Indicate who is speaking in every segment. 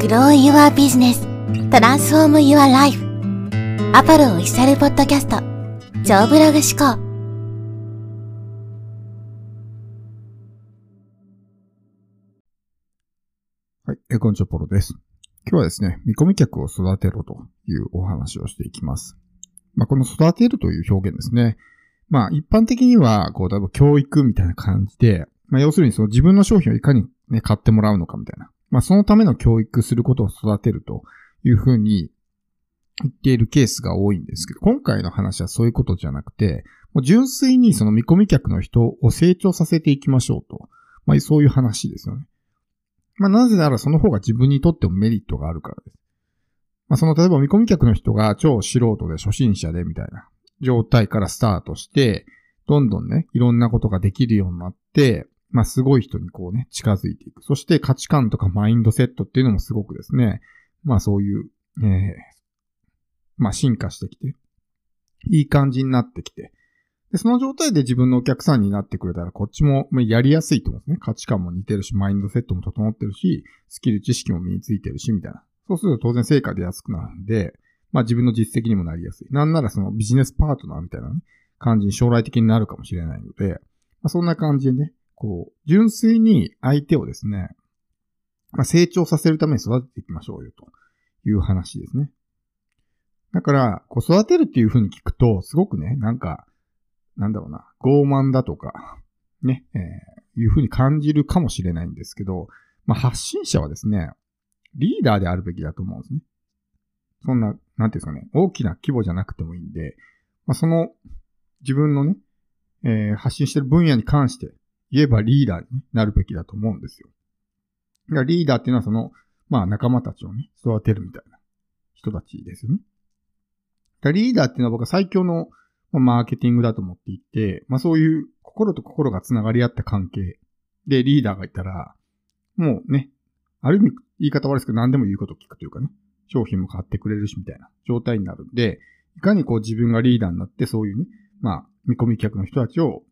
Speaker 1: Grow Your Business Transform Your Life アパルオフィシャルポッドキャスト超ブログ思考
Speaker 2: はい、えーこんにちは、ポロです。今日はですね、見込み客を育てろというお話をしていきます。まあ、この育てるという表現ですね。まあ、一般的には、こう、例えば教育みたいな感じで、まあ、要するにその自分の商品をいかにね、買ってもらうのかみたいな。まあ、そのための教育することを育てるというふうに言っているケースが多いんですけど、今回の話はそういうことじゃなくて、もう純粋にその見込み客の人を成長させていきましょうと。まあ、そういう話ですよね。まあ、なぜならその方が自分にとってもメリットがあるからです。まあ、その、例えば見込み客の人が超素人で初心者でみたいな状態からスタートして、どんどんね、いろんなことができるようになって、まあ、すごい人にこうね、近づいていく。そして価値観とかマインドセットっていうのもすごくですね、まあ、そういう、えーまあ、進化してきて、いい感じになってきて、で、その状態で自分のお客さんになってくれたら、こっちもやりやすいと思うんですね。価値観も似てるし、マインドセットも整ってるし、スキル、知識も身についてるし、みたいな。そうすると当然成果出やすくなるんで、まあ自分の実績にもなりやすい。なんならそのビジネスパートナーみたいな、ね、感じに将来的になるかもしれないので、まあ、そんな感じでね、こう、純粋に相手をですね、まあ、成長させるために育てていきましょうよ、という話ですね。だから、こう育てるっていう風に聞くと、すごくね、なんか、なんだろうな、傲慢だとか、ね、えー、いう風に感じるかもしれないんですけど、まあ、発信者はですね、リーダーであるべきだと思うんですね。そんな、なんていうんですかね、大きな規模じゃなくてもいいんで、まあ、その、自分のね、えー発信してる分野に関して言えばリーダーになるべきだと思うんですよ。だからリーダーっていうのはその、まあ仲間たちをね、育てるみたいな人たちですよね。だリーダーっていうのは僕は最強のまマーケティングだと思っていて、まあそういう心と心が繋がり合った関係でリーダーがいたら、もうね、ある意味言い方悪いですけど何でも言うことを聞くというかね、商品も買ってくれるしみたいな状態になるんで、いかにこう自分がリーダーになってそういうね、まあ見込み客の人たちを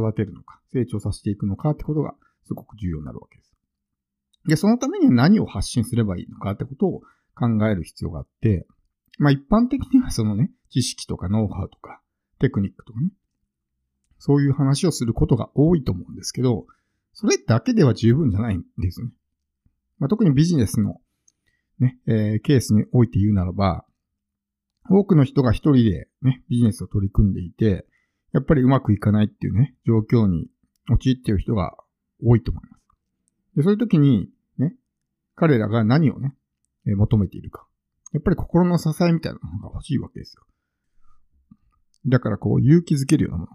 Speaker 2: 育てるのか、成長させていくのかってことがすごく重要になるわけです。で、そのためには何を発信すればいいのかってことを考える必要があって、まあ一般的にはそのね、知識とかノウハウとかテクニックとかね、そういう話をすることが多いと思うんですけど、それだけでは十分じゃないんですよね。まあ、特にビジネスのね、えーケースにおいて言うならば、多くの人が一人でね、ビジネスを取り組んでいて、やっぱりうまくいかないっていうね、状況に陥っている人が多いと思います。で、そういう時に、ね、彼らが何をね、え求めているか。やっぱり心の支えみたいなものが欲しいわけですよ。だからこう勇気づけるようなもの。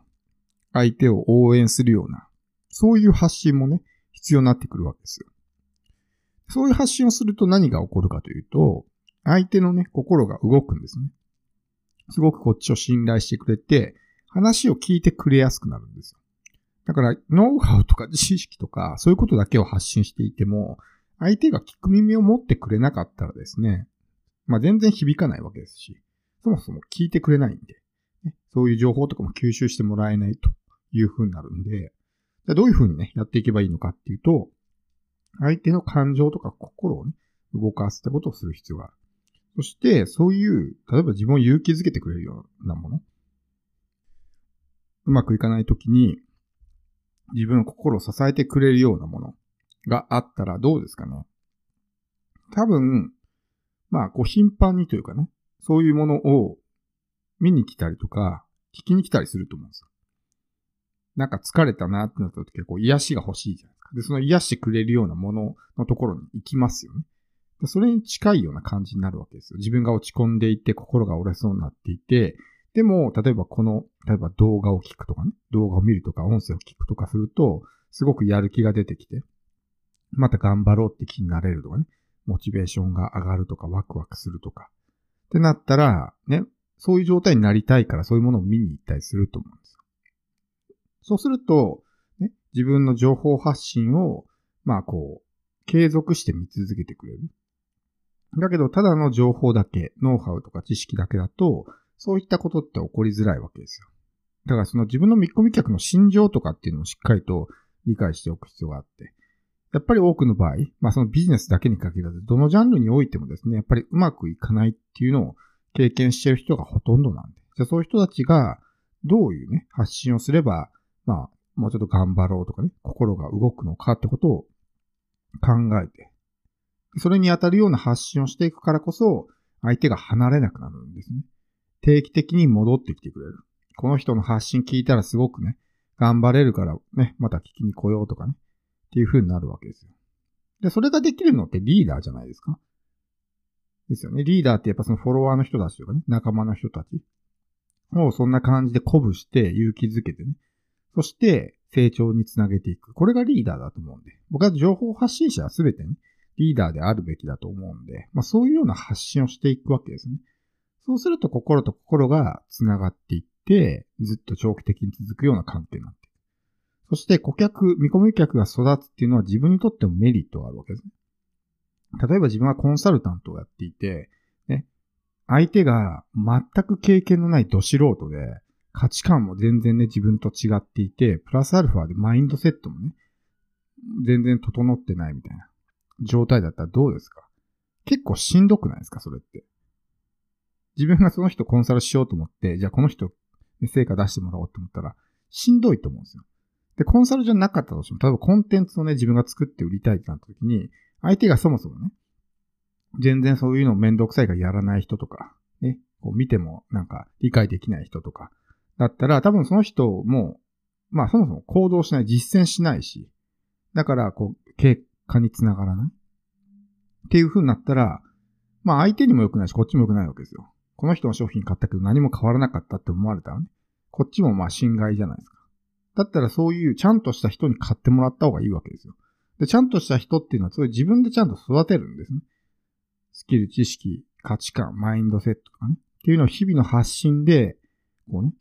Speaker 2: 相手を応援するような、そういう発信もね、必要になってくるわけですよ。そういう発信をすると何が起こるかというと、相手のね、心が動くんですね。すごくこっちを信頼してくれて、話を聞いてくれやすくなるんですよ。だから、ノウハウとか知識とか、そういうことだけを発信していても、相手が聞く耳を持ってくれなかったらですね、まあ全然響かないわけですし、そもそも聞いてくれないんで、ねそういう情報とかも吸収してもらえないという風になるんで、じゃどういう風にね、やっていけばいいのかっていうと、相手の感情とか心をね、動かすってことをする必要がある。そして、そういう、例えば自分を勇気づけてくれるようなもの。うまくいかないときに、自分の心を支えてくれるようなものがあったらどうですかね。多分、まあ、こう頻繁にというかね、そういうものを見に来たりとか、聞きに来たりすると思うんですよ。なんか疲れたなってなった時は、こう癒しが欲しいじゃないですか。で、その癒してくれるようなもののところに行きますよね。それに近いような感じになるわけですよ。自分が落ち込んでいて、心が折れそうになっていて、でも、例えばこの、例えば動画を聞くとかね、動画を見るとか、音声を聞くとかすると、すごくやる気が出てきて、また頑張ろうって気になれるとかね、モチベーションが上がるとか、ワクワクするとか。ってなったら、ね、そういう状態になりたいから、そういうものを見に行ったりすると思うんですよ。そうすると、ね、自分の情報発信を、まあこう、継続して見続けてくれる。だけど、ただの情報だけ、ノウハウとか知識だけだと、そういったことって起こりづらいわけですよ。だからその自分の見込み客の心情とかっていうのをしっかりと理解しておく必要があって。やっぱり多くの場合、まあそのビジネスだけに限らず、どのジャンルにおいてもですね、やっぱりうまくいかないっていうのを経験している人がほとんどなんで。じゃあそういう人たちがどういうね、発信をすれば、まあ、もうちょっと頑張ろうとかね、心が動くのかってことを考えて、それに当たるような発信をしていくからこそ、相手が離れなくなるんですね。定期的に戻ってきてくれる。この人の発信聞いたらすごくね、頑張れるからね、また聞きに来ようとかね、っていう風になるわけですよ。で、それができるのってリーダーじゃないですかですよね。リーダーってやっぱそのフォロワーの人たちとかね、仲間の人たちをそんな感じで鼓舞して勇気づけてね。そして成長につなげていく。これがリーダーだと思うんで。僕は情報発信者はすべてね、リーダーであるべきだと思うんで、まあそういうような発信をしていくわけですね。そうすると心と心が繋がっていって、ずっと長期的に続くような関係になっていく。そして顧客、見込み客が育つっていうのは自分にとってもメリットがあるわけですね。例えば自分はコンサルタントをやっていて、ね、相手が全く経験のないド素人で、価値観も全然ね、自分と違っていて、プラスアルファでマインドセットもね、全然整ってないみたいな状態だったらどうですか？結構しんどくないですか？それって。自分がその人コンサルしようと思って、じゃあこの人、成果出してもらおうと思ったら、しんどいと思うんですよ。で、コンサルじゃなかったとしても、例えばコンテンツをね、自分が作って売りたいってなった時に、相手がそもそもね、全然そういうのめんどくさいからやらない人とか、ね、こう見てもなんか理解できない人とか、だったら多分その人も、まあそもそも行動しない、実践しないし、だからこう、結果につながらないっていう風になったら、まあ相手にも良くないし、こっちも良くないわけですよ。この人の商品買ったけど何も変わらなかったって思われたらね、こっちもまあ侵害じゃないですか。だったらそういうちゃんとした人に買ってもらった方がいいわけですよ。で、ちゃんとした人っていうのは、それ自分でちゃんと育てるんですね。スキル、知識、価値観、マインドセットとかね。っていうのを日々の発信で、こうね、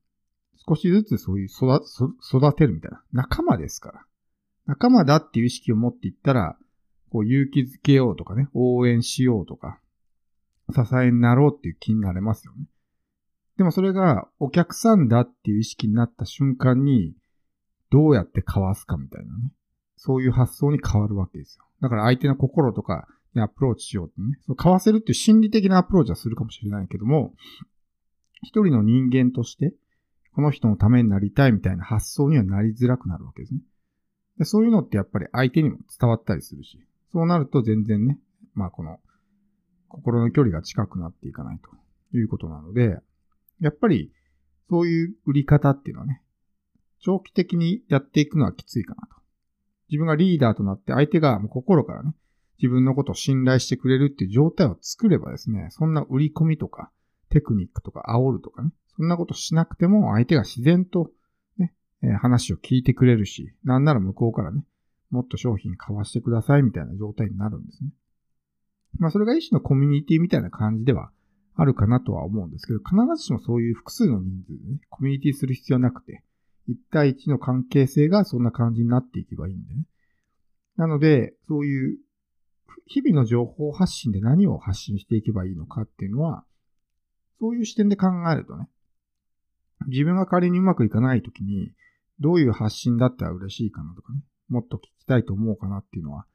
Speaker 2: 少しずつそういう育育てるみたいな。仲間ですから。仲間だっていう意識を持っていったら、こう勇気づけようとかね、応援しようとか、支えになろうっていう気になれますよね。でもそれがお客さんだっていう意識になった瞬間に、どうやって交わすかみたいなね。そういう発想に変わるわけですよ。だから相手の心とかにアプローチしようってね。そう交わせるっていう心理的なアプローチはするかもしれないけども、一人の人間として、この人のためになりたいみたいな発想にはなりづらくなるわけですね。でそういうのってやっぱり相手にも伝わったりするし、そうなると全然ね、まあこの、心の距離が近くなっていかないということなので、やっぱりそういう売り方っていうのはね、長期的にやっていくのはきついかなと。自分がリーダーとなって相手がもう心からね、自分のことを信頼してくれるっていう状態を作ればですね、そんな売り込みとか、テクニックとか煽るとかね、そんなことしなくても相手が自然とね、えー、話を聞いてくれるし、なんなら向こうからね、もっと商品買わしてくださいみたいな状態になるんですね。まあそれが一種のコミュニティみたいな感じではあるかなとは思うんですけど、必ずしもそういう複数の人数でね、コミュニティする必要なくて、1対1の関係性がそんな感じになっていけばいいんでね。なので、そういう日々の情報発信で何を発信していけばいいのかっていうのは、そういう視点で考えるとね、自分が仮にうまくいかないときに、どういう発信だったら嬉しいかなとかね、もっと聞きたいと思うかなっていうのは、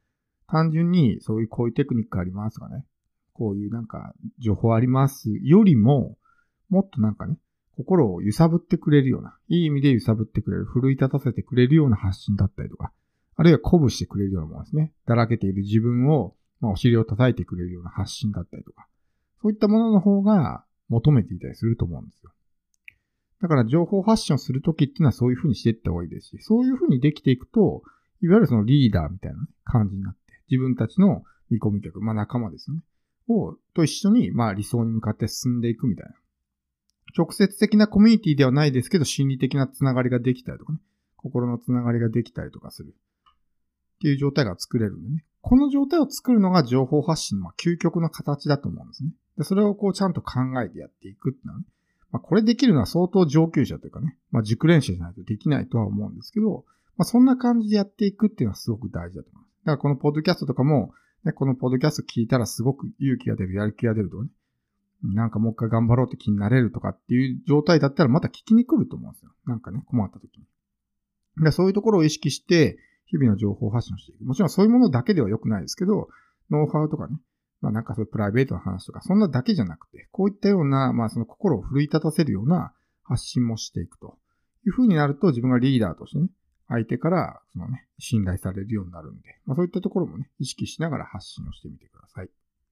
Speaker 2: 単純にそういうこういうテクニックありますとかね、こういうなんか情報ありますよりも、もっとなんかね、心を揺さぶってくれるような、いい意味で揺さぶってくれる、奮い立たせてくれるような発信だったりとか、あるいは鼓舞してくれるようなものですね。だらけている自分を、まあ、お尻を叩いてくれるような発信だったりとか、そういったものの方が求めていたりすると思うんですよ。だから情報発信をするときっていうのはそういうふうにしていった方がいいですし、そういうふうにできていくと、いわゆるそのリーダーみたいな感じになって、自分たちの見込み客、まあ仲間ですよね。を、と一緒に、まあ理想に向かって進んでいくみたいな。直接的なコミュニティではないですけど、心理的なつながりができたりとかね、心のつながりができたりとかする。っていう状態が作れるんでね。この状態を作るのが情報発信の究極の形だと思うんですね。でそれをこうちゃんと考えてやっていくっていうのはね。まあ、これできるのは相当上級者というかね、まあ、熟練者じゃないとできないとは思うんですけど、まあ、そんな感じでやっていくっていうのはすごく大事だと思います。だからこのポッドキャストとかも、ね、このポッドキャスト聞いたらすごく勇気が出る、やる気が出るとかね。なんかもう一回頑張ろうって気になれるとかっていう状態だったらまた聞きに来ると思うんですよ。なんかね、困った時に。でそういうところを意識して日々の情報発信をしていく。もちろんそういうものだけでは良くないですけど、ノウハウとかね、まあなんかそういうプライベートな話とか、そんなだけじゃなくて、こういったような、まあその心を奮い立たせるような発信もしていくという風になると、自分がリーダーとしてね、相手から、そのね、信頼されるようになるんで、まあそういったところもね、意識しながら発信をしてみてください。